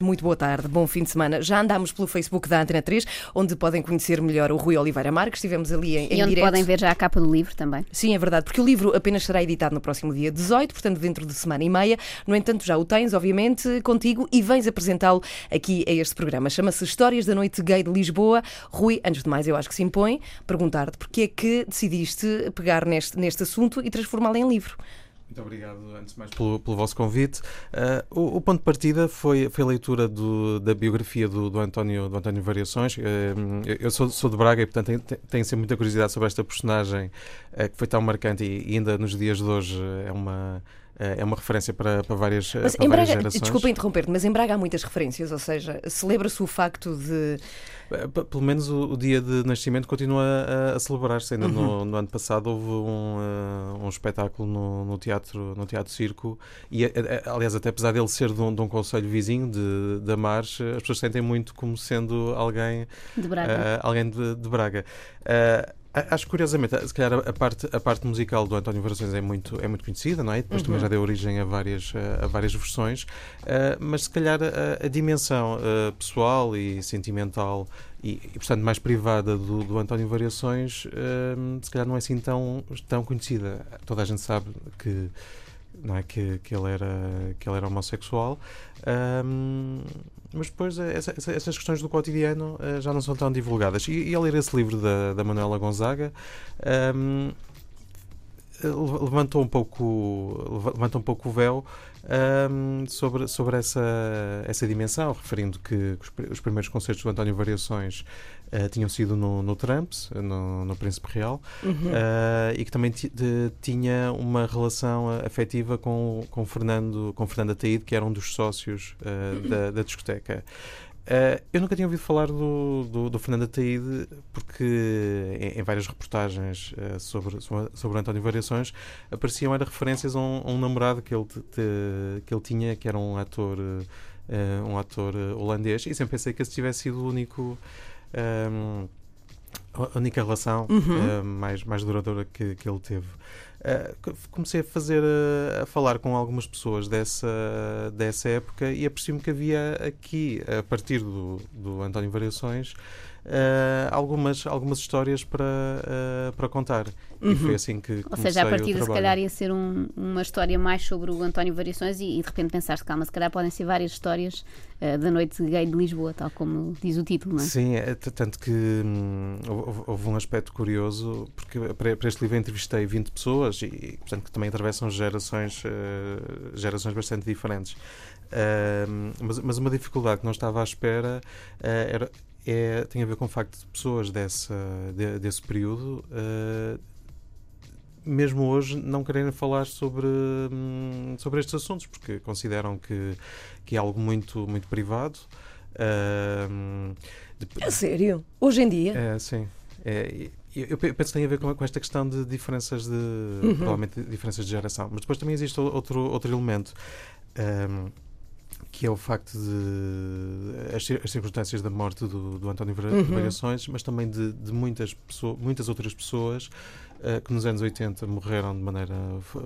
Muito boa tarde, bom fim de semana. Já andámos pelo Facebook da Antena 3, onde podem conhecer melhor o Rui Oliveira Marques. Estivemos ali em, e onde direto. podem ver já a capa do livro também. Sim, é verdade, porque o livro apenas será editado no próximo dia 18, portanto dentro de semana e meia. No entanto, já o tens, obviamente, contigo e vens apresentá-lo aqui a este programa. Chama-se Histórias da Noite Gay de Lisboa. Rui, antes de mais, eu acho que se impõe perguntar-te porque é que decidiste pegar neste, neste assunto e transformá-lo em livro. Muito obrigado, antes de mais, pelo, pelo vosso convite. Uh, o, o, ponto de partida foi, foi a leitura do, da biografia do, do, António, do António Variações. Uh, eu sou, sou de Braga e, portanto, tenho, tenho sempre muita curiosidade sobre esta personagem uh, que foi tão marcante e, e, ainda nos dias de hoje é uma é uma referência para, para várias, mas para em várias Braga, gerações. Desculpa interromper-te, mas em Braga há muitas referências, ou seja, celebra-se o facto de. Pelo menos o, o dia de nascimento continua a, a celebrar-se. Ainda uhum. no, no, ano passado houve um, uh, um espetáculo no, no, teatro, no Teatro Circo, e aliás, até apesar dele ser de um, de um conselho vizinho, de, de Amares, as pessoas sentem muito como sendo alguém de Braga. Uh, alguém de, de Braga. Uh, Acho que, curiosamente, se calhar a parte, a parte musical do António Variações é muito, é muito conhecida, não é? Depois uhum. também já deu origem a várias, a várias versões, uh, mas se calhar a, a dimensão uh, pessoal e sentimental e, e, portanto, mais privada do, do António Variações, uh, se calhar não é assim tão, tão conhecida. Toda a gente sabe que não é que, que ele era que ele era homossexual um, mas depois eh, essa, essa, essas questões do cotidiano uh, já não são tão divulgadas. E, e ao ler esse livro da, da Manuela Gonzaga um, levantou um pouco levanta um pouco o véu um, sobre, sobre essa, essa dimensão, referindo que os primeiros concertos do António Variações uh, tinham sido no, no Trumps, no, no Príncipe Real, uhum. uh, e que também de, tinha uma relação afetiva com, com, Fernando, com Fernando Ataíde, que era um dos sócios uh, da, da discoteca. Uh, eu nunca tinha ouvido falar do, do, do Fernando Ataíde, porque em, em várias reportagens uh, sobre, sobre o António Variações apareciam era referências a um, a um namorado que ele, te, que ele tinha, que era um ator, uh, um ator holandês, e sempre pensei que esse tivesse sido o único. Um, a única relação uhum. mais, mais duradoura que, que ele teve. Uh, comecei a fazer uh, a falar com algumas pessoas dessa, dessa época e apercebi-me que havia aqui, a partir do, do António Variações, uh, algumas, algumas histórias para, uh, para contar. Uhum. E foi assim que Ou seja, a partir de se calhar ia ser um, uma história mais sobre o António Variações e, e de repente pensaste, calma, se calhar podem ser várias histórias uh, da noite gay de Lisboa, tal como diz o título, não é? Sim, é, tanto que hum, houve, houve, um aspecto curioso, porque para, para, este livro entrevistei 20 pessoas e, portanto, que também atravessam gerações, gerações bastante diferentes. Uh, mas, mas, uma dificuldade que não estava à espera uh, era, é, tem a ver com o facto de pessoas dessa, de, desse período, uh, mesmo hoje, não quererem falar sobre, hum, sobre estes assuntos, porque consideram que, que é algo muito, muito privado. Uh, de, é sério? Hoje em dia? É, sim. É, eu penso que tem a ver com, com esta questão de diferenças de. Uhum. provavelmente diferenças de geração. Mas depois também existe outro, outro elemento. Um, que é o facto de as, as circunstâncias da morte do, do António uhum. Variações, mas também de, de muitas, muitas outras pessoas uh, que nos anos 80 morreram de maneira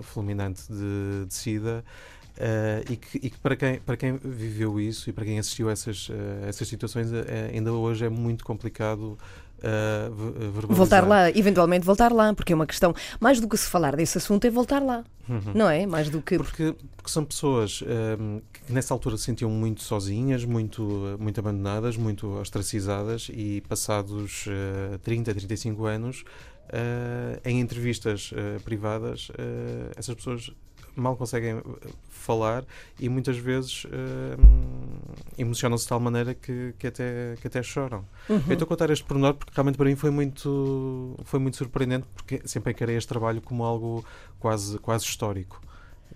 fulminante de, de SIDA. Uh, e, que, e que, para, quem, para quem viveu isso e para quem assistiu a essas, uh, essas situações, ainda hoje é muito complicado uh, voltar lá, eventualmente voltar lá, porque é uma questão, mais do que se falar desse assunto, é voltar lá, uhum. não é? Mais do que. Porque, porque são pessoas um, que nessa altura se sentiam muito sozinhas, muito, muito abandonadas, muito ostracizadas e passados uh, 30, 35 anos. Uh, em entrevistas uh, privadas, uh, essas pessoas mal conseguem eh, falar e muitas vezes uh, emocionam-se de tal maneira que, que, até, que até choram. Uhum. Eu estou a contar este pormenor porque realmente para mim foi muito, foi muito surpreendente porque sempre encarei este trabalho como algo quase, quase histórico.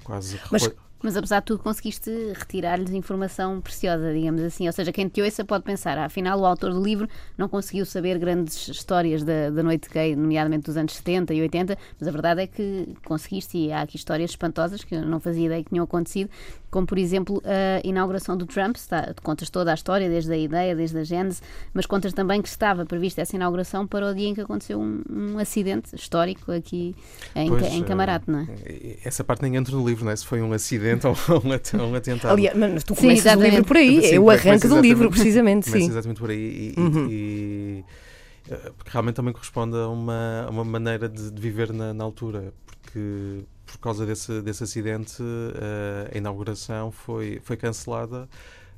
Quase Mas mas apesar de tudo, conseguiste retirar-lhes informação preciosa, digamos assim. Ou seja, quem te ouça pode pensar, afinal, o autor do livro não conseguiu saber grandes histórias da, da noite gay, nomeadamente dos anos 70 e 80, mas a verdade é que conseguiste, e há aqui histórias espantosas que eu não fazia ideia que tinham acontecido. Como por exemplo a inauguração do Trump. Está, contas toda a história, desde a ideia, desde a gênese, mas contas também que estava prevista essa inauguração para o dia em que aconteceu um, um acidente histórico aqui em, pois, em Camarate, não é? Eh, essa parte nem entra no livro, não é? Se foi um acidente ou um, atentado. Aliás, mas tu começas sim, o livro por aí, sim, é o arranque do livro, precisamente. Sim. exatamente por aí. E, uhum. e, eh, porque realmente também corresponde a uma, a uma maneira de, de viver na, na altura, porque por causa desse, desse acidente, uh, a inauguração foi, foi cancelada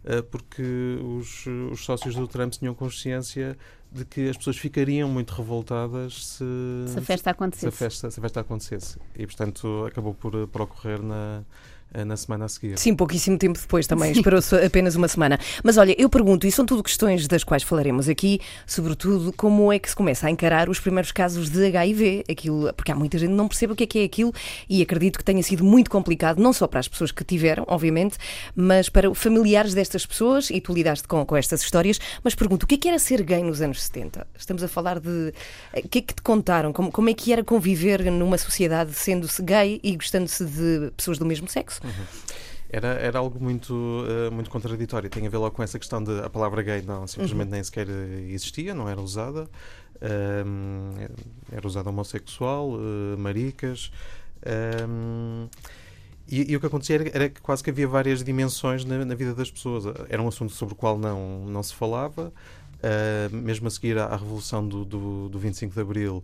uh, porque os, os sócios do Trump tinham consciência de que as pessoas ficariam muito revoltadas se, se a festa acontecesse. Se a festa, se a festa acontecesse. E, portanto, acabou por, por ocorrer na, eh, na semana a seguir. Sim, pouquíssimo tempo depois também, esperou-se apenas uma semana. Mas olha, eu pergunto, e são tudo questões das quais falaremos aqui, sobretudo como é que se começa a encarar os primeiros casos de HIV, aquilo, porque há muita gente que não percebe o que é que é aquilo e acredito que tenha sido muito complicado, não só para as pessoas que tiveram, obviamente, mas para familiares destas pessoas, e tu lidaste com, com estas histórias, mas pergunto, o que é que era ser gay nos anos 70? Estamos a falar de... O que é que te contaram? Como, como é que era conviver numa sociedade sendo-se gay e gostando-se de pessoas do mesmo sexo? Uhum. Era, era algo muito, uh, muito contraditório. Tem a ver logo com essa questão de a palavra gay não simplesmente uhum. nem sequer existia, não era usada. Um, era usada homossexual, uh, maricas. Um, e, e, o que acontecia era, era, que quase que havia várias dimensões na, na, vida das pessoas. Era um assunto sobre o qual não, não se falava. Uh, mesmo a seguir à, à Revolução do, do, do 25 de Abril,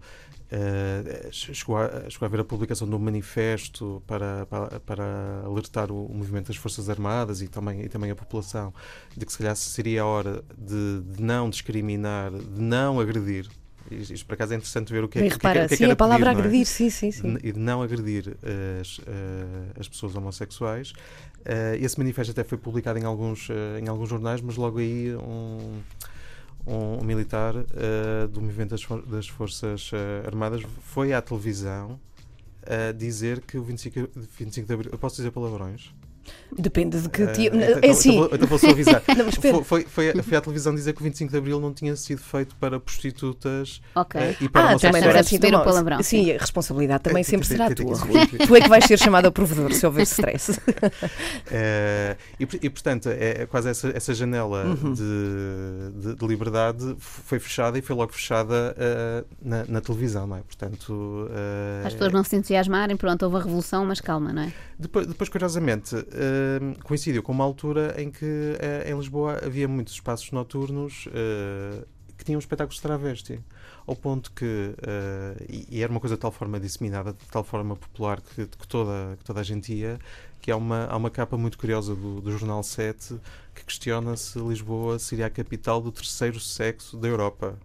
Uh, chegou, a, chegou a haver a publicação de um manifesto para, para, para alertar o, o, movimento das Forças Armadas e também, e também a população de que se calhar seria a hora de, de não discriminar, de não agredir. Isto, por acaso é interessante ver o que é, que, repara, que, que, sim, a palavra pedir, é? agredir, é? sim, sim, sim. E de não agredir as, uh, as pessoas homossexuais. Uh, esse manifesto até foi publicado em alguns, em alguns jornais, mas logo aí um um, militar uh, do movimento das, for das Forças uh, Armadas foi à televisão a dizer que o 25, 25 de Abril. Eu posso dizer palavrões? Depende de que uh, tipo. É então, assim. Então, então vou só avisar. não, foi, foi, foi, foi, à televisão dizer que o 25 de Abril não tinha sido feito para prostitutas okay. uh, e para ah, também não era assim, o palavrão. Sim, a responsabilidade também é, sempre será tua. tu é que vais ser chamado a provedor se houver stress. uh, e, e, portanto, é, é, quase essa, essa janela uhum. de, de, de, liberdade foi fechada e foi logo fechada na, na, televisão, não é? Portanto. As pessoas não se entusiasmarem, pronto, houve a revolução, mas calma, não é? Depois, depois curiosamente uh, coincidiu com uma altura em que uh, em Lisboa havia muitos espaços noturnos uh, que tinham espetáculos de travesti. Ao ponto que, e, e, era uma coisa de tal forma disseminada, de tal forma popular que, que toda, que toda a gente ia, que há uma, há uma capa muito curiosa do, do Jornal 7 que questiona se Lisboa seria a capital do terceiro sexo da Europa.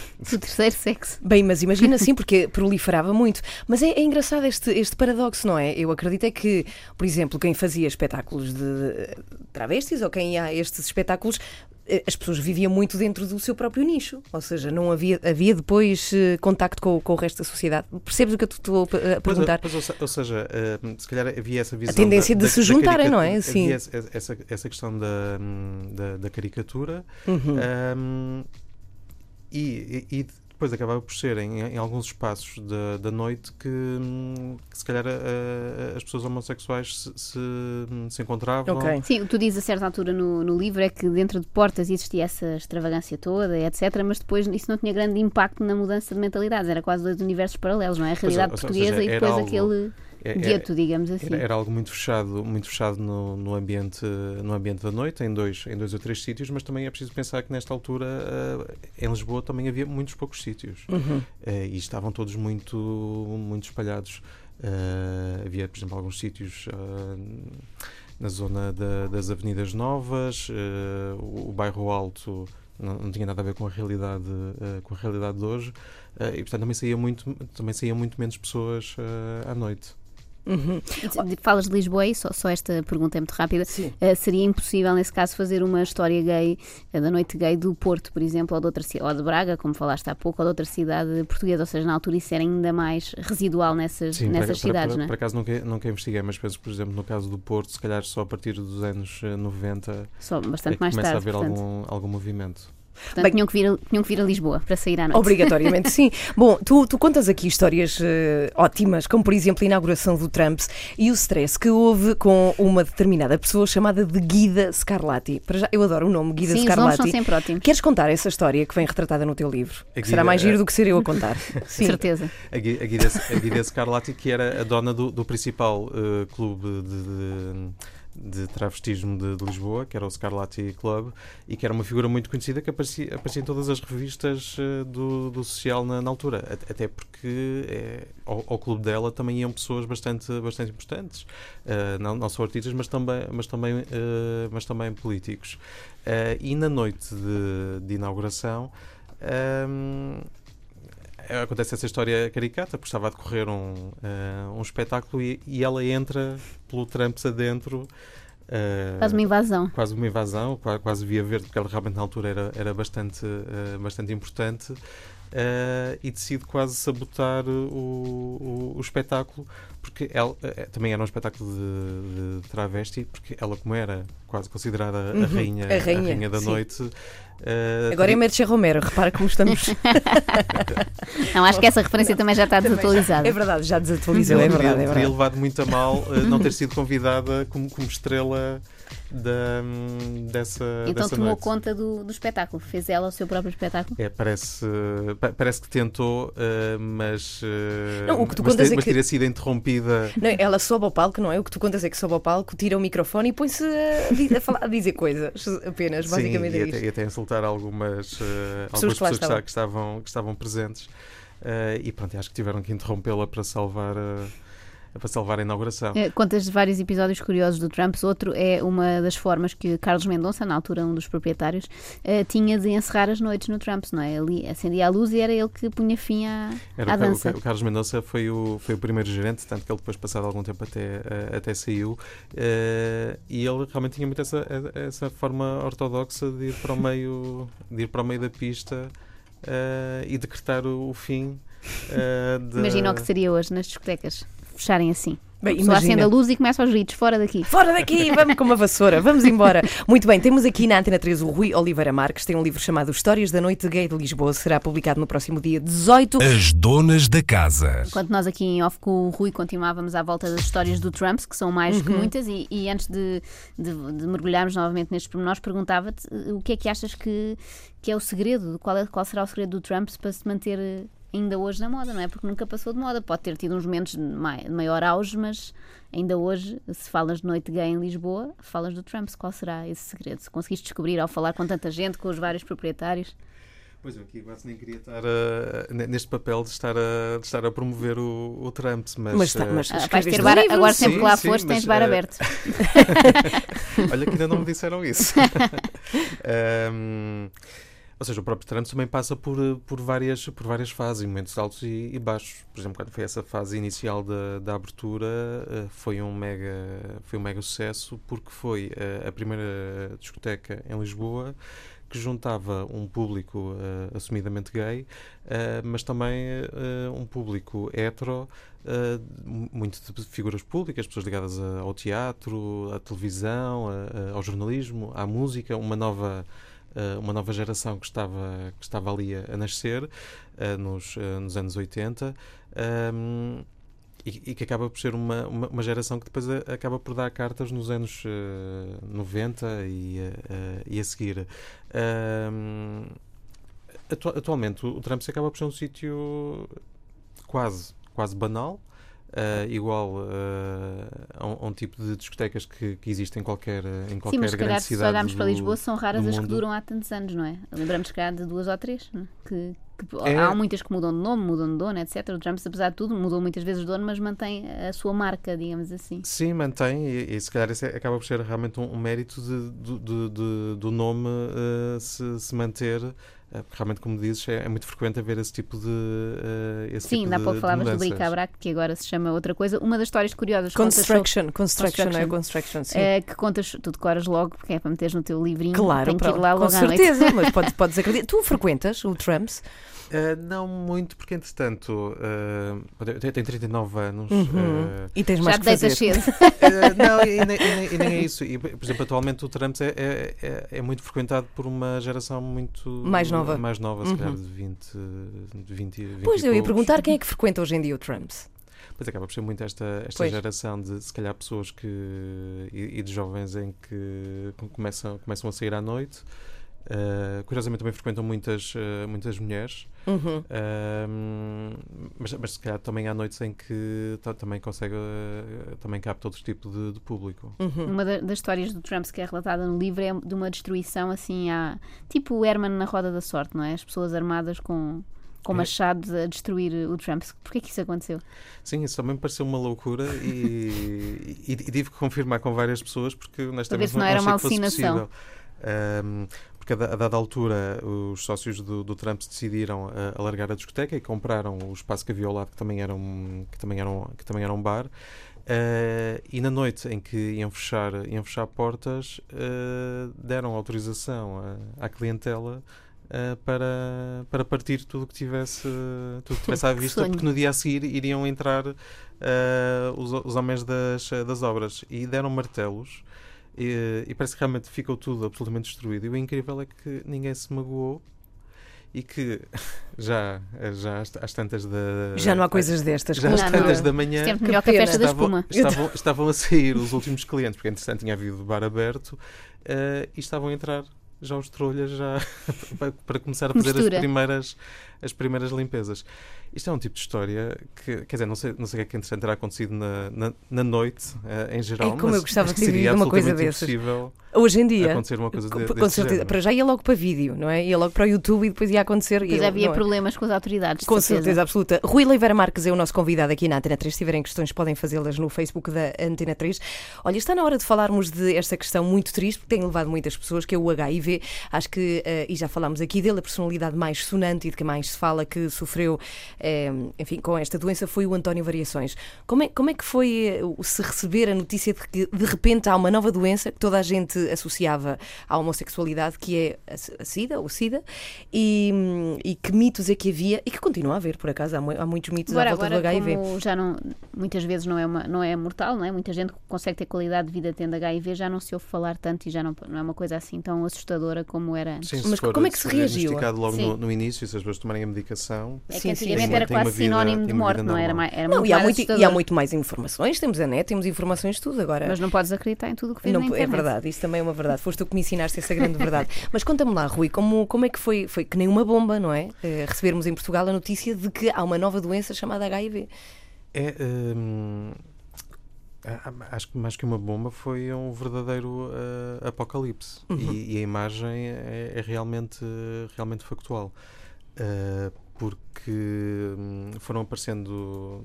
Do terceiro sexo. Bem, mas imagina sim, porque proliferava muito. Mas é, é, engraçado este, este paradoxo, não é? Eu acredito é que, por exemplo, quem fazia espetáculos de travestis ou quem ia a estes espetáculos eh, as pessoas viviam muito dentro do seu próprio nicho, ou seja, não havia, havia depois uh, contacto com, com, o resto da sociedade. Percebes o que eu estou a perguntar? Pois, pois, ou seja, uh, se calhar havia essa visão. A tendência da, de se juntarem, não é? Sim. Havia essa, essa questão da, da, da caricatura. Uhum. Um, e, e, depois acabava por ser em, em alguns espaços da, da noite que, que se calhar a, a, as pessoas homossexuais se, se, se encontravam. Okay. Sim, o que tu dizes a certa altura no, no livro é que dentro de portas existia essa extravagância toda, etc., mas depois isso não tinha grande impacto na mudança de mentalidades, era quase dois universos paralelos, não é? A realidade pois, portuguesa seja, e depois algo... aquele gueto, digamos assim. Era, algo muito fechado, muito fechado no, no, ambiente, no ambiente da noite, em dois, em dois ou três sítios, mas também é preciso pensar que nesta altura uh, em Lisboa também havia muitos poucos sítios uhum. uh, e estavam todos muito, muito espalhados. Uh, havia, por exemplo, alguns sítios na zona da, das Avenidas Novas, o, o, bairro Alto não, não, tinha nada a ver com a realidade, com a realidade de hoje e portanto também saía muito, também saía muito menos pessoas à noite. Uhum. Falas de Lisboa e só, só esta pergunta é muito rápida. Uh, seria impossível, nesse caso, fazer uma história gay, uh, da noite gay do Porto, por exemplo, ou de, outra, ou de Braga, como falaste há pouco, ou de outra cidade portuguesa, ou seja, na altura isso era ainda mais residual nessas, Sim, nessas para, cidades, para, não é? Por acaso nunca, nunca investiguei, mas penso, por exemplo, no caso do Porto, se calhar só a partir dos anos 90 só bastante é mais começa tarde, a haver portanto. algum, algum movimento. Portanto, Bem, tinham, que vir, tinham que vir a Lisboa para sair à noite. Obrigatoriamente, sim. Bom, tu, tu contas aqui histórias uh, ótimas, como por exemplo a inauguração do Trump e o stress que houve com uma determinada pessoa chamada de Guida Scarlatti. Para já, eu adoro o nome, Guida sim, Scarlatti. Os nomes são sempre ótimos. Queres contar essa história que vem retratada no teu livro? Guida, será mais giro do que ser eu a contar. sim. Certeza. A Guida, a Guida Scarlatti, que era a dona do, do principal uh, clube de, de de travestismo de, de, Lisboa, que era o Scarlatti Club, e que era uma figura muito conhecida que aparecia, aparecia em todas as revistas uh, do, do social na, na, altura, até porque é, ao, ao, clube dela também iam pessoas bastante, bastante importantes, uh, não, não só artistas, mas também, mas também, uh, mas também políticos. e na noite de, de inauguração. Um, acontece essa história caricata, porque estava a decorrer um, uh, um espetáculo e, e, ela entra pelo Trumps adentro. Uh, quase uma invasão. Quase uma invasão, quase, quase via verde, porque ela realmente na altura era, era bastante, uh, bastante importante. E decide quase sabotar o, o, o espetáculo, porque ela, também era um espetáculo de, de, travesti, porque ela, como era quase considerada uhum, a, rainha, a, rainha, a rainha da sim. noite, Uh, Agora é Merche Romero, repara como estamos. não, acho que essa referência também já está desatualizada. É verdade, já desatualizou, é verdade. É verdade. Teria levado muito a mal uh, não ter sido convidada como, como estrela da, dessa Então dessa tomou noite. conta do, do espetáculo, fez ela o seu próprio espetáculo? É, parece, parece que tentou, uh, mas, não, o que tu mas, é mas que... teria sido interrompida. Não, ela sobe ao palco, não é? O que tu contas é que sobe ao palco, tira o microfone e põe-se a, a, falar, a dizer coisas apenas, basicamente Sim, é e, até, e até insultar algumas, uh, pessoas, algumas que, pessoas que, estavam, que estavam presentes. e pronto, acho que tiveram que interrompê-la para salvar para salvar a inauguração. É, contas de vários episódios curiosos do Trump. Outro é uma das formas que Carlos Mendonça, na altura um dos proprietários, uh, tinha de encerrar as noites no Trump, não é? Ali acendia a luz e era ele que punha fim à, era à dança. O, o, Carlos Mendonça foi o, foi o primeiro gerente, tanto que ele depois, passado algum tempo, até, uh, até saiu. E ele realmente tinha muito essa, essa forma ortodoxa de ir para o meio, de ir para o meio da pista e decretar o, o fim. Uh, Imagina o que seria hoje nas discotecas fecharem assim. Bem, Só acende a luz e começa aos gritos, fora daqui. Fora daqui, vamos com uma vassoura, vamos embora. Muito bem, temos aqui na Antena 3 o Rui Oliveira Marques, tem um livro chamado Histórias da Noite Gay de Lisboa, será publicado no próximo dia 18. As Donas da Casa. Enquanto nós aqui em off com o Rui continuávamos à volta das histórias do Trump, que são mais uhum. que muitas, e, e antes de, de, de, mergulharmos novamente nestes pormenores, perguntava-te o que é que achas que, que é o segredo, qual, é, qual será o segredo do Trump para se manter ainda hoje na moda, não é? Porque nunca passou de moda. Pode ter tido uns momentos de maior auge, mas ainda hoje, se falas de noite gay em Lisboa, falas do Trump. Qual será esse segredo? Se conseguiste descobrir ao falar com tanta gente, com os vários proprietários? Pois eu aqui quase nem queria estar a, neste papel de estar a, de estar a promover o, o Trump, mas. Mas, tá, mas uh, vais ter bar, agora sempre sim, que lá sim, foste, tens bar uh, aberto. Olha que ainda não me disseram isso. um, Ou seja, o próprio Trump também passa por, por, várias, por várias fases, momentos altos e, e baixos. Por exemplo, quando foi essa fase inicial da, da abertura, uh, foi, um mega, foi um mega sucesso, porque foi uh, a primeira discoteca em Lisboa que juntava um público uh, assumidamente gay, mas também um público hetero, muito de figuras públicas, pessoas ligadas ao teatro, à televisão, ao jornalismo, à música, uma nova uh, uma nova geração que estava, que estava ali a, a nascer uh, nos, uh, nos anos 80. Um, e, e, que acaba por ser uma, uma, uma, geração que depois acaba por dar cartas nos anos uh, 90 e, uh, e a seguir. Uh, atu atualmente, o, o Trump acaba por ser um sítio quase, quase banal, Uh, igual uh, a, um, a, um, tipo de discotecas que, que existem em qualquer, em qualquer Sim, mas grande cidade. Se olharmos do, para Lisboa, são raras as que duram há tantos anos, não é? Lembramos se calhar de duas ou três, é? que, que é... há muitas que mudam de nome, mudam de dono, etc. O Trumps, apesar de tudo, mudou muitas vezes de dono, mas mantém a sua marca, digamos assim. Sim, mantém, e, e se calhar isso é, acaba por ser realmente um, um mérito de, de, de, do nome uh, se, se manter porque realmente, como dizes, é, é, muito frequente haver esse tipo de. Uh, esse Sim, tipo dá pouco falavas de do bric-a-brac, que agora se chama outra coisa. Uma das histórias curiosas Construction, construction, construction, é construction, sim. É, que contas, tu decoras logo, porque é para meteres no teu livrinho. Claro, tem que ir lá logo com certeza, mas podes, podes acreditar. Tu frequentas o Trumps? Uh, não muito, porque entretanto uh, eu tenho 39 anos uhum. uh, e tens mais Já que fazer. cedo. não, e nem, e, nem, e nem, é isso. E, por exemplo, atualmente o Trump é, é, é, é, muito frequentado por uma geração muito mais nova, mais nova se calhar de 20, de 20, 20 Pois, eu ia perguntar quem é que frequenta hoje em dia o Trump. Pois acaba por ser muito esta, esta geração de, se calhar, pessoas que. e, e de jovens em que começam, começam a sair à noite. Uh, curiosamente também frequentam muitas, uh, muitas mulheres, uhum. uh, mas, mas se calhar também há noites em que também consegue, também capta outro tipo de, de público. Uhum. Uma das histórias do Trump que é relatada no livro é de uma destruição assim, à, tipo o Herman na Roda da Sorte, não é? As pessoas armadas com, com machados a destruir o Trump. Porquê que isso aconteceu? Sim, isso também me pareceu uma loucura e, e, e, tive que confirmar com várias pessoas porque honestamente não, não era uma alucinação. Um, porque a, dada altura os sócios do, do Trump decidiram uh, alargar a discoteca e compraram o espaço que havia ao lado, que também era um, que também era um, que também era um bar. Uh, e na noite em que iam fechar, iam fechar portas, uh, deram autorização à, à clientela Uh, para, para partir tudo que tivesse, tudo que tivesse à vista, porque no dia a seguir iriam entrar os, os homens das, das obras e deram martelos e, e, parece que realmente ficou tudo absolutamente destruído. E o incrível é que ninguém se magoou e que já, já às tantas da. Já não há coisas destas, já às tantas da manhã. Sempre melhor que a festa estavam, da espuma. Estavam, estavam a sair os últimos clientes, porque entretanto tinha havido bar aberto uh, e estavam a entrar já os trolhas já para começar a fazer as primeiras, as primeiras limpezas. Isto é um tipo de história que, quer dizer, não sei, não sei o que é que interessante terá acontecido na, na, na noite, uh, em geral, é como mas, eu gostava que seria uma coisa dessas. Hoje em dia, acontecer uma coisa de, com, certeza. Género. Para já ia logo para vídeo, não é? Ia logo para o YouTube e depois ia acontecer. Pois ia, havia é? problemas com as autoridades. Com certeza. certeza absoluta. Rui Leiveira Marques é o nosso convidado aqui na Antena 3. Se tiverem questões, podem fazê-las no Facebook da Antena 3. Olha, está na hora de falarmos de esta questão muito triste, porque tem levado muitas pessoas, que é o HIV. Acho que, uh, e já falámos aqui dele, a personalidade mais sonante e de que mais se fala que sofreu, uh, enfim, com esta doença foi o António Variações. Como é, como é que foi uh, se receber a notícia de que de repente há uma nova doença que toda a gente associava à homossexualidade, que é a, SIDA, ou SIDA, e, e, que mitos é que havia, e que continua a haver, por acaso, há, há muitos mitos agora, à volta agora, do HIV. Como já não, muitas vezes não é, uma, não é mortal, não é? Muita gente consegue ter qualidade de vida tendo HIV, já não se ouve falar tanto e já não, não é uma coisa assim tão assustadora como era antes. Sim, Mas for, como é que se, se reagiu? logo no, no, início, se as pessoas tomarem a medicação. É que antigamente era quase sinónimo de morte, não era? Era não, e há, muito, e há muito mais informações, temos a net, temos informações de tudo agora. Mas não podes acreditar em tudo o que vês não, na internet. É verdade, isso também é uma verdade. Foste tu que me ensinaste essa grande verdade. Mas conta-me lá, Rui, como, como é que foi? Foi que nem uma bomba, não é? Uh, recebermos em Portugal a notícia de que há uma nova doença chamada HIV. É. Hum, acho que mais que uma bomba foi um verdadeiro uh, apocalipse. Uhum. E, e, a imagem é, é realmente, realmente factual. Uh, porque hum, foram aparecendo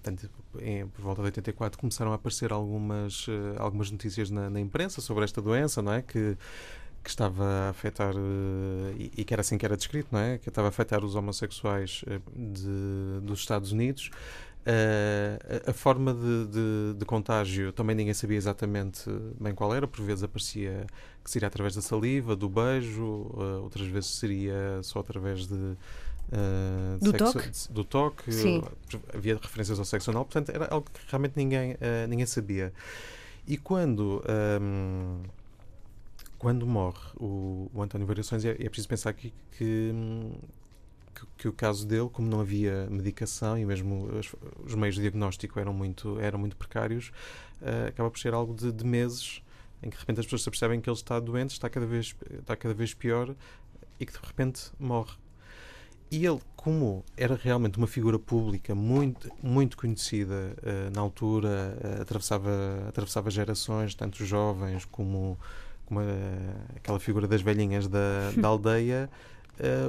portanto, em, por volta de 84 começaram a aparecer algumas, uh, algumas notícias na, na, imprensa sobre esta doença, não é? Que, que estava a afetar, uh, e, que era assim que era descrito, não é? Que estava a afetar os homossexuais uh, de, dos Estados Unidos. A, a, forma de, de, de, contágio também ninguém sabia exatamente bem qual era, por vezes aparecia que seria através da saliva, do beijo, outras vezes seria só através de, Uh, do, sexo, toque? do toque? Sim. Havia referências ao sexo anal, portanto era algo que realmente ninguém, uh, ninguém sabia. E quando, um, quando morre o, o António Variações, é, é preciso pensar aqui que, que, que, o caso dele, como não havia medicação e mesmo os, os meios de diagnóstico eram muito, eram muito precários, uh, acaba por ser algo de, de meses em que de repente as pessoas se percebem que ele está doente, está cada vez, está cada vez pior e que de repente morre. E ele, como era realmente uma figura pública muito, muito conhecida uh, na altura, uh, atravessava, atravessava gerações, tanto jovens como, como uh, aquela figura das velhinhas da, da aldeia,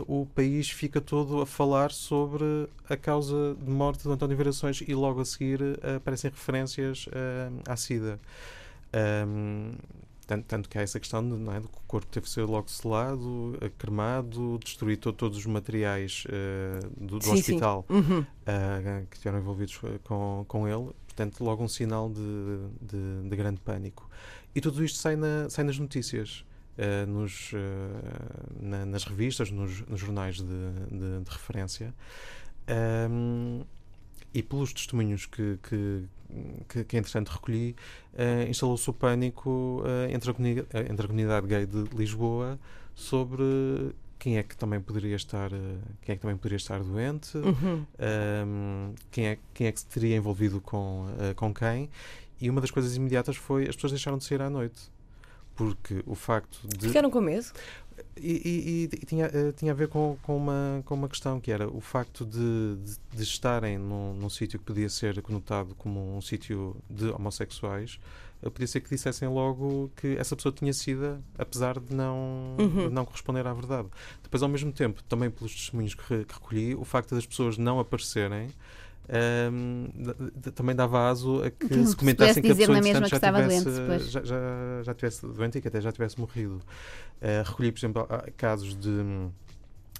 o país fica todo a falar sobre a causa de morte de António Verações e logo a seguir aparecem referências à SIDA. Um, tanto, tanto que há essa questão de, é, de que o corpo teve que ser logo selado, cremado, destruir to- todos os materiais eh, do, do Sim, sim. hospital Uhum. ah, que estiveram envolvidos com, com ele. Portanto, logo um sinal de, de, de grande pânico. E tudo isto sai, na, sai nas notícias, eh, nos, na- nas revistas, nos, nos jornais de, de- referência. Ahm, e pelos testemunhos que, que, que, que entretanto recolhi, eh, instalou-se o pânico eh, entre, a eh, entre a comunidade gay de Lisboa sobre quem é que também poderia estar, quem é que também poderia estar doente, Uhum. um, quem, é, quem é que se teria envolvido com, uh, com quem. E uma das coisas imediatas foi as pessoas deixaram de sair à noite. Porque o facto de. Ficaram com medo? E, e- e- tinha, eh, tinha a ver com, com, uma, com uma questão que era o facto de, de, de estarem num, num sítio que podia ser conotado como um sítio de homossexuais, eh, podia ser que dissessem logo que essa pessoa tinha sido, apesar de não, Uhum. de não corresponder à verdade. Depois, ao mesmo tempo, também pelos testemunhos que recolhi, o facto das pessoas não aparecerem. D- também dava aso a que Que se se comentassem que a pessoa na mesma já tivesse, doente já, já, já tivesse doente e que até já tivesse morrido. Uh, recolhi, por exemplo, casos de,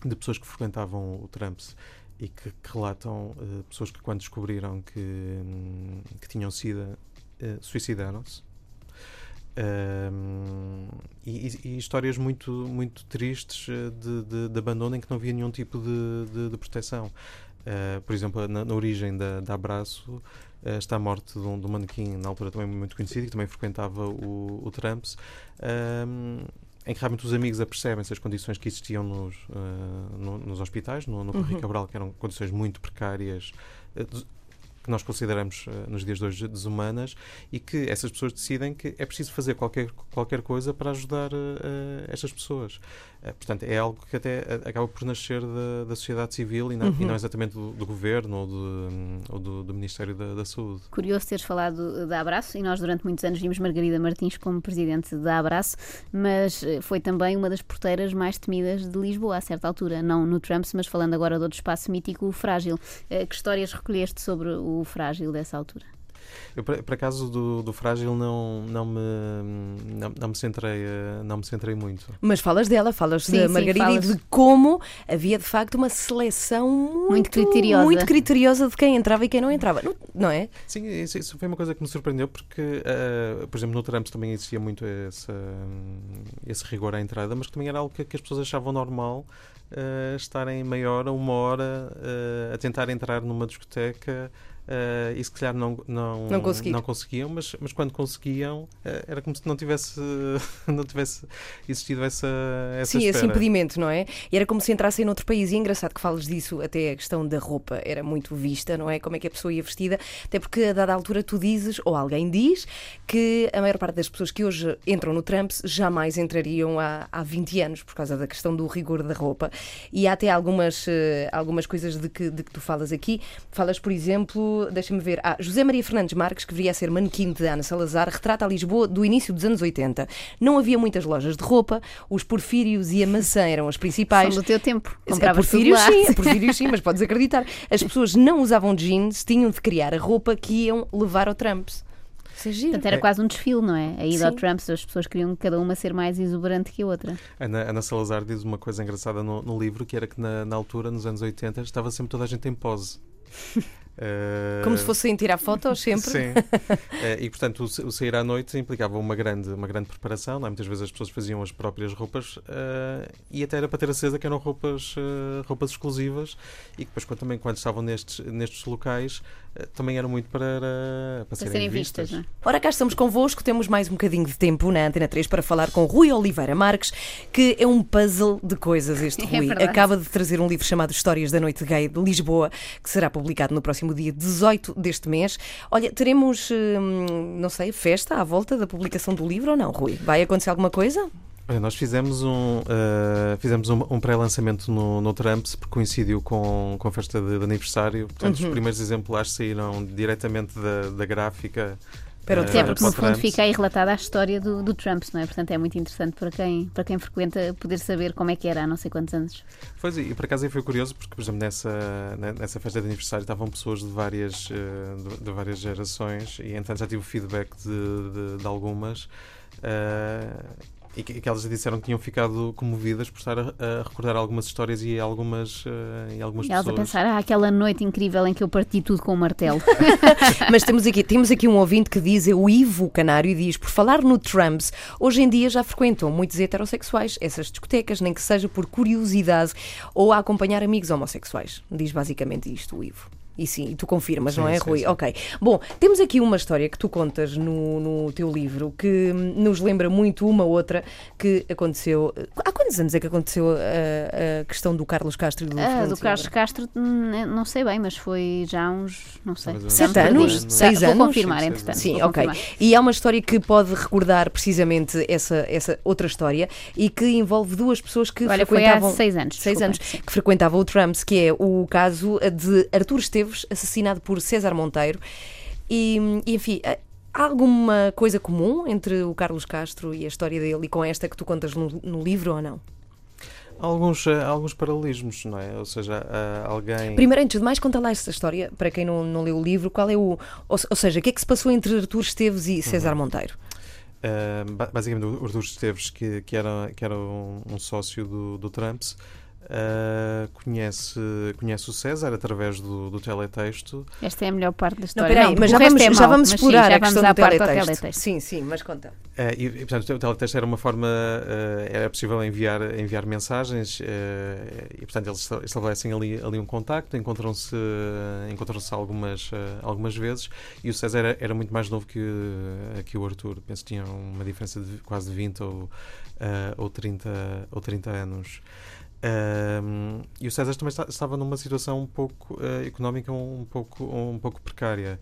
de pessoas que frequentavam o Trumps e que, que relatam uh, pessoas que, quando descobriram que, hum, que tinham SIDA, uh, suicidaram-se. Um, e, e- histórias muito, muito tristes de, de, de abandono em que não havia nenhum tipo de, de proteção. Uh, por exemplo, na, na origem da, da Abraço uh, está a morte de um, de um manequim, na altura também muito conhecido, que também frequentava o, o Trumps, um, em que realmente os amigos apercebem-se as condições que existiam nos, uh, no- nos hospitais, no, no Correio Uhum. Cabral, que eram condições muito precárias, uh, des- que nós consideramos uh, nos dias de hoje desumanas, e que essas pessoas decidem que é preciso fazer qualquer, qualquer coisa para ajudar uh, uh, estas pessoas. Uh, portanto, é algo que até uh, acaba por nascer da, da sociedade civil e não, e Uhum. não exatamente do, do governo ou, do, um, ou do, do Ministério da, da Saúde. Curioso teres falado da Abraço e nós durante muitos anos vimos Margarida Martins como presidente da Abraço, mas eh, foi também uma das porteiras mais temidas de Lisboa a certa altura, não no Trumps, mas falando agora do outro espaço mítico, o Frágil. Eh, Que histórias recolheste sobre o Frágil dessa altura? Eu, por, acaso, do, do Frágil não, não, me, não, não, me centrei, uh, não me centrei muito. Mas falas dela, falas Sim, da sim, Margarida falas. e de como havia de facto uma seleção muito, Muito criteriosa. muito criteriosa de quem entrava e quem não entrava, não, não é? Sim, isso, isso foi uma coisa que me surpreendeu porque, eh, por exemplo, no Trumps também existia muito essa, esse rigor à entrada, mas que também era algo que, que as pessoas achavam normal eh, estarem meia hora, uma hora eh, a tentar entrar numa discoteca eh, e se calhar não, não, Não conseguir. conseguiam, mas, mas quando conseguiam eh, era como se não tivesse, não tivesse existido essa, essa Sim, esse espera. impedimento, não é? E era como se entrassem noutro país. E é engraçado que fales disso, até a questão da roupa era muito vista, não é? Como é que a pessoa ia vestida. Até porque a dada altura tu dizes, ou alguém diz, que a maior parte das pessoas que hoje entram no Trumps jamais entrariam há, há 20 anos, por causa da questão do rigor da roupa. E há até algumas, eh, algumas coisas de que, de que tu falas aqui. Falas, por exemplo, deixa-me ver, ah, José Maria Fernandes Marques, que viria a ser manequim de Ana Salazar, retrata a Lisboa do início dos anos 80. Não havia muitas lojas de roupa, os porfírios e a maçã eram as principais. São do teu tempo. A Compravas tudo porfírios sim, porfírios sim, mas podes acreditar. As pessoas não usavam jeans, tinham de criar a roupa que iam levar ao Trumps. É. Portanto, era quase um desfile, não é? A ida ao Sim. Trumps, as pessoas queriam cada uma ser mais exuberante que a outra. Ana, Ana Salazar diz uma coisa engraçada no, no livro, que era que na, na altura, nos anos 80, estava sempre toda a gente em pose. Eh, Como se fossem tirar fotos sempre. Sim. Eh, e, portanto, o, sa- o sair à noite implicava uma grande, uma grande preparação. Não é? Muitas vezes as pessoas faziam as próprias roupas eh, e até era para ter a certeza que eram roupas, roupas exclusivas e que depois, quando, também, quando estavam nestes, nestes locais, também eram muito para, para, Para serem, serem vistas, não é? Ora, cá estamos convosco, temos mais um bocadinho de tempo na Antena 3 para falar com Rui Oliveira Marques, que é um puzzle de coisas este É Rui. verdade. Acaba de trazer um livro chamado Histórias da Noite Gay de Lisboa, que será publicado no próximo dia 18 deste mês. Olha, teremos, hum, não sei, festa à volta da publicação do livro ou não, Rui? Vai acontecer alguma coisa? Nós fizemos um, eh, fizemos um, um pré-lançamento no, no Trumps, porque coincidiu com, com a festa de, de aniversário. Portanto, Uhum. os primeiros exemplares saíram diretamente da, da gráfica. Para o eh, Até porque, no fundo, fica aí relatada a história do, do Trumps, não é? Portanto, é muito interessante para quem, para quem frequenta poder saber como é que era há não sei quantos anos. Pois, e por acaso aí foi curioso, porque, por exemplo, nessa, ne- nessa festa de aniversário estavam pessoas de várias, eh, de, de várias gerações e, entanto, já tive o feedback de, de, de algumas Uh, e que, que, elas disseram que tinham ficado comovidas por estar a, a recordar algumas histórias e algumas, uh, e algumas e elas pessoas. a pensar, ah, aquela noite incrível em que eu parti tudo com o um martelo. Mas temos aqui, temos aqui um ouvinte que diz, o Ivo Canário, e diz, por falar no Trumps, hoje em dia já frequentam muitos heterossexuais essas discotecas, nem que seja por curiosidade ou a acompanhar amigos homossexuais. Diz basicamente isto, o Ivo. E sim, tu confirmas, sim, não é, sim, Rui? Sim. Ok. Bom, temos aqui uma história que tu contas no, no teu livro que nos lembra muito uma outra que aconteceu. Há quantos anos é que aconteceu a, a questão do Carlos Castro e do ah, Do Carlos Castro, hum, não sei bem, mas foi já uns. Não sei. Sete anos? Seis anos? Vou confirmar, entretanto. Sim, ok. E é uma história que pode recordar precisamente essa, essa outra história e que envolve duas pessoas que Olha, frequentavam. Foi há seis anos. Seis anos. Que frequentavam o Trumps, que é o caso de Artur Esteves Esteves, assassinado por César Monteiro. E, enfim, há alguma coisa comum entre o Carlos Castro e a história dele e com esta que tu contas no, no livro ou não? Alguns, eh, alguns paralelismos, não é? Ou seja, alguém. Primeiro, antes de mais, conta lá esta história, para quem não, não leu o livro, qual é o. Ou, ou seja, o que é que se passou entre Artur Esteves e César uhum. Monteiro? Uh, basicamente, o Artur Esteves, que, que, era, que era um, um sócio do, do Trumps, Uh, conhece, conhece o César através do, do teletexto. Esta é a melhor parte da história. Não, peraí, mas já vamos, é já vamos explorar sim, já a questão do teletexto. teletexto. Sim, sim, mas conta. Uh, e, e, portanto, o teletexto era uma forma, uh, era possível enviar, enviar mensagens e, portanto, eles estabelecem ali, ali um contacto, encontram-se encontram algumas, algumas vezes e o César era, era, muito mais novo que, que o Arthur. Penso que tinha uma diferença de quase 20 ou, ou, 30, ou 30 anos. E o César também está, estava numa situação um pouco uh, económica um pouco, um pouco precária.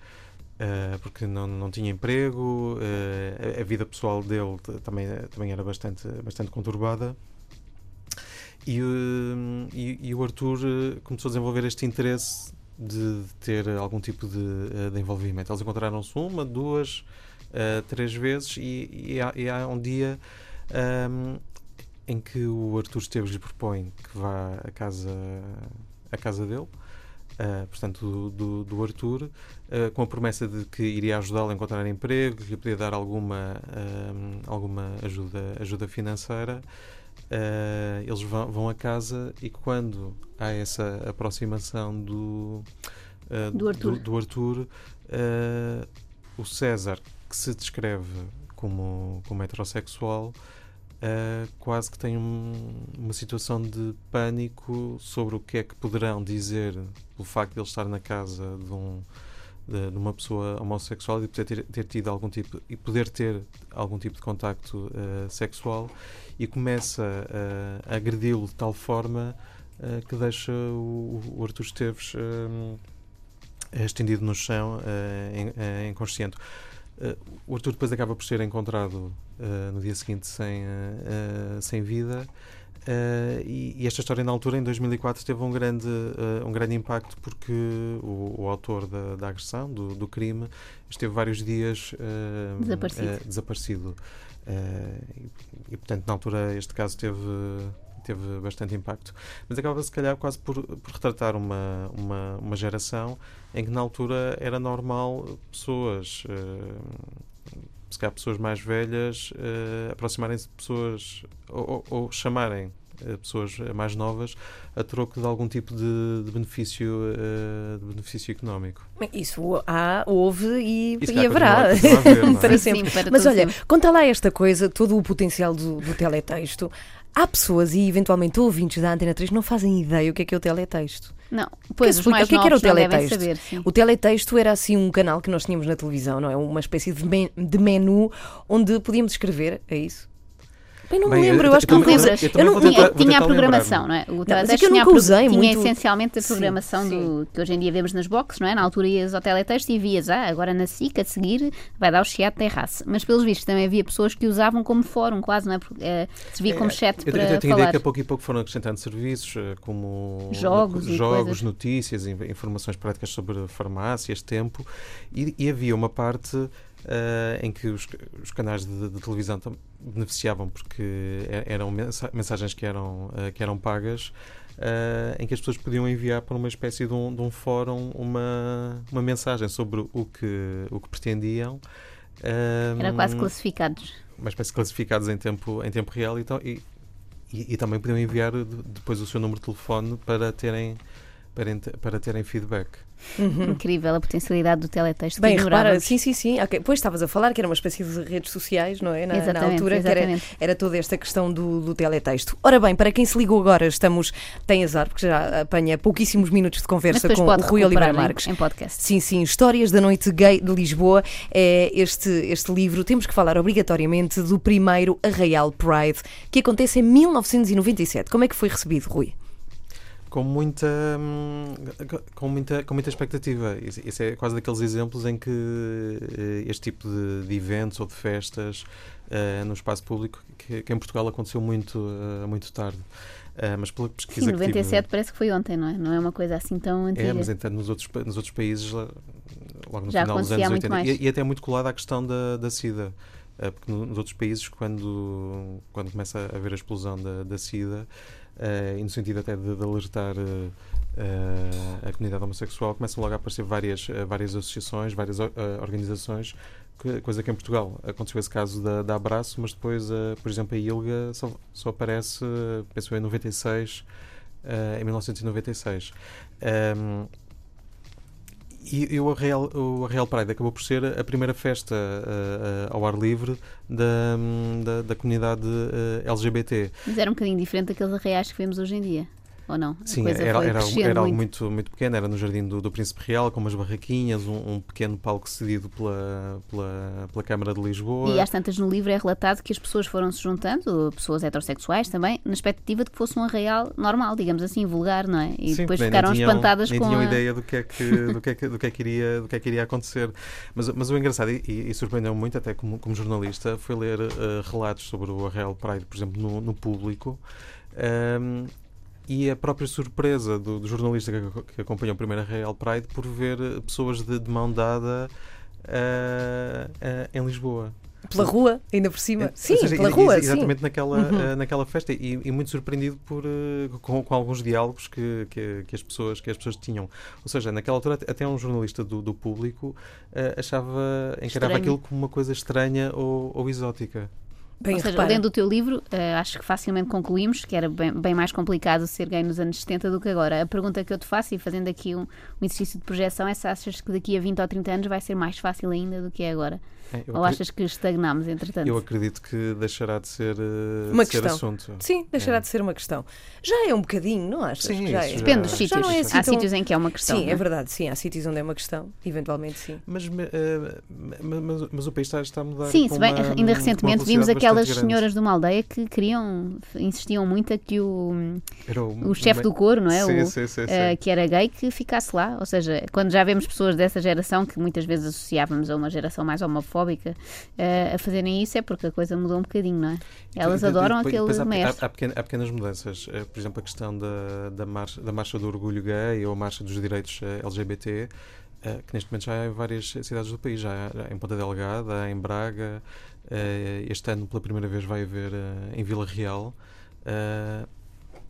Uh, porque não, não tinha emprego, uh, a, a, vida pessoal dele também, também era bastante, bastante conturbada. E, e, e, o Arthur começou a desenvolver este interesse de ter algum tipo de, de envolvimento. Eles encontraram-se uma, duas, três vezes, e, e, há, e há um dia um, em que o Artur Esteves lhe propõe que vá à casa, à casa dele, uh, portanto, do, do, do Artur, uh, com a promessa de que iria ajudá-lo a encontrar emprego, que lhe podia dar alguma, uh, alguma ajuda, ajuda financeira. eles vão, vão a casa e quando há essa aproximação do, do Artur, do, do Arthur o César, que se descreve como, como heterossexual, uh, quase que tem um, uma situação de pânico sobre o que é que poderão dizer pelo facto de ele estar na casa de, um, de, de uma pessoa homossexual e poder ter, ter, tido algum tipo e poder ter algum tipo de contacto uh, sexual e começa uh, a agredi-lo de tal forma que deixa o, o Artur Esteves estendido no chão, inconsciente. Uh, o Arthur depois acaba por ser encontrado uh, no dia seguinte sem, uh, sem vida. E, e, esta história, na altura, em 2004, teve um grande, um grande impacto porque o, o autor da, da agressão, do, do, crime, esteve vários dias desaparecido. desaparecido. E, e, portanto, na altura, este caso teve teve bastante impacto. Mas acaba, se calhar, quase por, por retratar uma, uma, uma geração em que, na altura, era normal pessoas. Uh, se calhar pessoas mais velhas uh, aproximarem-se de pessoas ou, ou, ou chamarem uh, pessoas mais novas a troco de algum tipo de, de benefício, uh, de benefício económico. Isso há, houve e, e haverá. Haver, para sempre. Sim, para Mas olha, sempre. conta lá esta coisa, todo o potencial do, do teletexto. Há pessoas e eventualmente ouvintes da Antena 3 que não fazem ideia o que é que é o teletexto. Não, pois os mais o que, é que era o teletexto? Saber, o teletexto era assim um canal que nós tínhamos na televisão, não é? Uma espécie de, men de menu onde podíamos escrever, é isso? Bem, não me lembro, eu, eu acho que não lembro. Eu, não, tinha, tinha a programação, não é? O teletexto é nunca usei tinha essencialmente a programação. Do, que hoje em dia vemos nas boxes, não é? Na altura ias ao teletexto e vias, ah, agora na SIC a seguir vai dar o chat da raça. Mas pelos vistos também havia pessoas que usavam como fórum, quase, não é? Porque é, servia como chat para eu, eu tenho ideia que a pouco e pouco foram acrescentando serviços eh, como jogos, jogos notícias, informações práticas sobre farmácias, tempo e havia uma parte Uh, em que os, os canais de, de, televisão beneficiavam porque eram mensagens que eram, uh, que eram pagas, uh, em que as pessoas podiam enviar para uma espécie de um, de um fórum uma, uma mensagem sobre o que, o que pretendiam. Era quase classificados. uma espécie de classificados em tempo, em tempo real e, tal, e, e, e também podiam enviar depois o seu número de telefone para terem, para, para terem feedback. Uhum. Incrível a potencialidade do teletexto. Bem, repara, sim, sim, sim. Okay. Pois estavas a falar que era uma espécie de redes sociais, não é? Na, na altura, que era, era toda esta questão do, do teletexto. Ora bem, para quem se ligou agora, estamos. Tem azar, porque já apanha pouquíssimos minutos de conversa com o Rui Oliveira Marques. Em, em podcast. Sim, sim. Histórias da Noite Gay de Lisboa é este, este livro. Temos que falar obrigatoriamente do primeiro Arraial Pride, que acontece em 1997. Como é que foi recebido, Rui? Com muita hum, com muita com muita expectativa. Isso é quase daqueles exemplos em que eh, este tipo de, de eventos ou de festas uh, no espaço público que, que, em Portugal aconteceu muito uh, muito tarde. Uh, mas pela pesquisa Sim, 97 que tive, parece que foi ontem não é? Não é uma coisa assim tão antiga. é mas então nos outros nos outros países logo no Já final dos anos 80 e, e, até muito colada à questão da, da SIDA. Porque nos outros países quando quando começa a haver a explosão da, da SIDA e no sentido até de, de alertar uh, a comunidade homossexual, começam logo a aparecer várias, várias associações, várias organizações, que, coisa que em Portugal aconteceu esse caso da, da Abraço, mas depois, por exemplo, a ILGA só, só aparece, penso em 96, em 1996. Um, e, e o, Arreal, o Pride acabou por ser a primeira festa uh, uh, ao ar livre da, da, da comunidade uh, LGBT. Mas era um bocadinho diferente daqueles arreais que vemos hoje em dia ou não? A Sim, era, era, era algo muito, muito pequeno, era no Jardim do, do Príncipe Real, com umas barraquinhas, um, um, pequeno palco cedido pela, pela, pela Câmara de Lisboa. E às tantas no livro é relatado que as pessoas foram se juntando, pessoas heterossexuais também, na expectativa de que fosse um arraial normal, digamos assim, vulgar, não é? E Sim, depois nem, ficaram tinham, espantadas nem com. tinham a... ideia do que é que, do que, é que, do que, é que, iria, do que, é que iria acontecer. Mas, mas o engraçado, e, e surpreendeu muito, até como, como jornalista, foi ler uh, relatos sobre o Arraial Pride, por exemplo, no, no público. Um, e a própria surpresa do, do jornalista que, que, acompanhou o primeiro Real Pride por ver eh, pessoas de, de mão dada uh, uh, em Lisboa. Pela rua, ainda por cima. Sim, seja, pela rua. Exatamente sim. Naquela, uhum. uh, naquela festa. E, e, muito surpreendido por, uh, com, com, alguns diálogos que, que, que, as pessoas, que as pessoas tinham. Ou seja, naquela altura, até um jornalista do, do público uh, achava, encarava Estranho. aquilo como uma coisa estranha ou, ou exótica. Bem, Ou seja, repara. lendo o teu livro, uh, acho que facilmente concluímos que era bem, bem, mais complicado ser gay nos anos 70 do que agora. A pergunta que eu te faço, e fazendo aqui um, um exercício de projeção, é se achas que daqui a 20 ou 30 anos vai ser mais fácil ainda do que é agora? É, Ou achas que estagnamos, entretanto? Eu acredito que deixará de ser, uh, uma de questão. Ser assunto. Sim, deixará é. de ser uma questão. Já é um bocadinho, não achas? Sim, já é. Depende dos sítios. É assim há tão... sítios em que é uma questão. Sim, é? é verdade, sim. Há sítios onde é uma questão, eventualmente sim. Mas, uh, mas, mas, o país está, está a mudar. Sim, se bem, uma, ainda recentemente vimos aquelas senhoras de uma aldeia que queriam, insistiam muito a que o, o, o chefe do coro, não é? Sim, o, sim, sim, uh, que era gay, que ficasse lá. Ou seja, quando já vemos pessoas dessa geração que muitas vezes associávamos a uma geração mais homofóbica uh, a fazerem isso é porque a coisa mudou um bocadinho, não é? Elas adoram aquele há, mestre. Há, há, pequenas, há, pequenas, mudanças. Uh, por exemplo, a questão da, da, marcha, da marcha do orgulho gay ou a marcha dos direitos LGBT, uh, que neste momento já há em várias cidades do país. Já, já em Ponta Delgada, em Braga. Este ano, pela primeira vez, vai haver em Vila Real.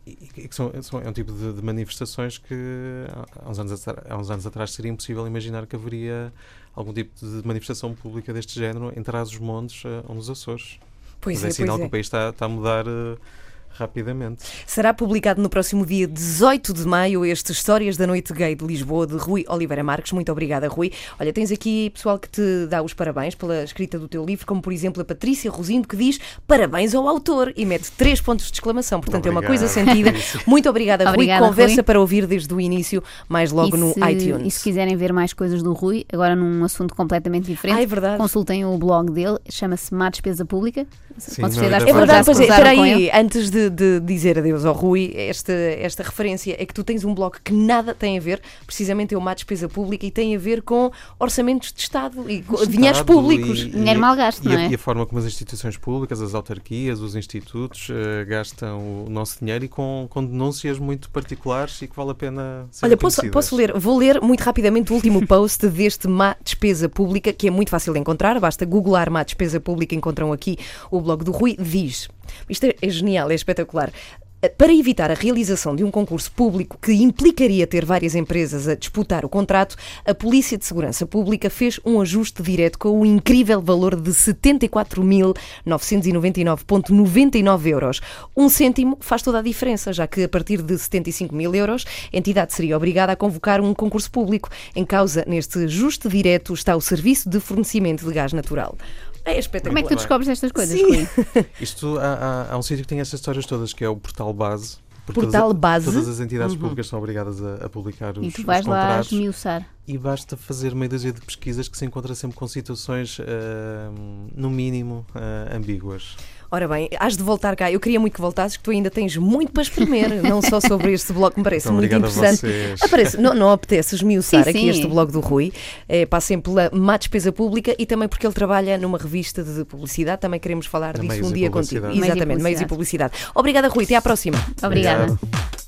E, que são, são, é um tipo de, de manifestações que há uns, anos, há uns anos atrás seria impossível imaginar que haveria algum tipo de manifestação pública deste género em Trás-os-Montes uh, ou nos Açores. Pois Mas é, é sinal que o país está, está a mudar rapidamente. Será publicado no próximo dia 18 de maio este Histórias da Noite Gay de Lisboa, de Rui Oliveira Marques. Muito obrigada, Rui. Olha, tens aqui pessoal que te dá os parabéns pela escrita do teu livro, como por exemplo a Patrícia Rosindo, que diz parabéns ao autor e mete três pontos de exclamação. Portanto, Obrigado. é uma coisa sentida. Muito obrigada, Rui. Obrigada, Conversa Rui. para ouvir desde o início, mais logo e no se, iTunes. E se quiserem ver mais coisas do Rui, agora num assunto completamente diferente, ah, é verdade. consultem o blog dele, chama-se Má Despesa Pública. Sim, Com certeza é É verdade, já se pois é. antes de, de dizer adeus ao Rui, esta, esta referência é que tu tens um blog que nada tem a ver, precisamente é uma despesa pública e tem a ver com orçamentos de Estado e com dinheiros Estado públicos. e- Dinheiro mal gasto, e não a, é? e a forma como as instituições públicas, as autarquias, os institutos eh, gastam o nosso dinheiro e com, com denúncias muito particulares e que vale a pena ser Olha, posso, posso ler? Vou ler muito rapidamente o último post deste Má Despesa Pública, que é muito fácil de encontrar, basta googlar Má Despesa Pública, encontram aqui o blog do Rui, diz. Isto é, é genial, é espetacular. Para evitar a realização de um concurso público que implicaria ter várias empresas a disputar o contrato, a Polícia de Segurança Pública fez um ajuste direto com o incrível valor de 74.999,99 euros. Um cêntimo faz toda a diferença, já que a partir de 75 mil euros, a entidade seria obrigada a convocar um concurso público. Em causa, neste ajuste direto, está o Serviço de Fornecimento de Gás Natural. É espetacular. Como é que tu descobres estas coisas, Sim. Rui? Isto há, há- há um sítio que tem estas histórias todas, que é o Portal Base. porque Portal todas, Base? Todas as entidades públicas são obrigadas a, a publicar os, E tu vais lá esmiuçar. E basta fazer meia dúzia de pesquisas que se encontra sempre com situações, ah, no mínimo, ah, ambíguas. Ora bem, has de voltar cá. Eu queria muito que voltasses, que tu ainda tens muito para espremer, não só sobre este blog, que me parece muito a interessante. Aparece, não, não apetece esmiuçar Sim, aqui sim. este blog do Rui. É, passem pela má despesa pública e também porque ele trabalha numa revista de publicidade. Também queremos falar A disso um dia contigo. Exatamente, meios e publicidade. Obrigada, Rui. Até à próxima. Obrigada. Obrigado.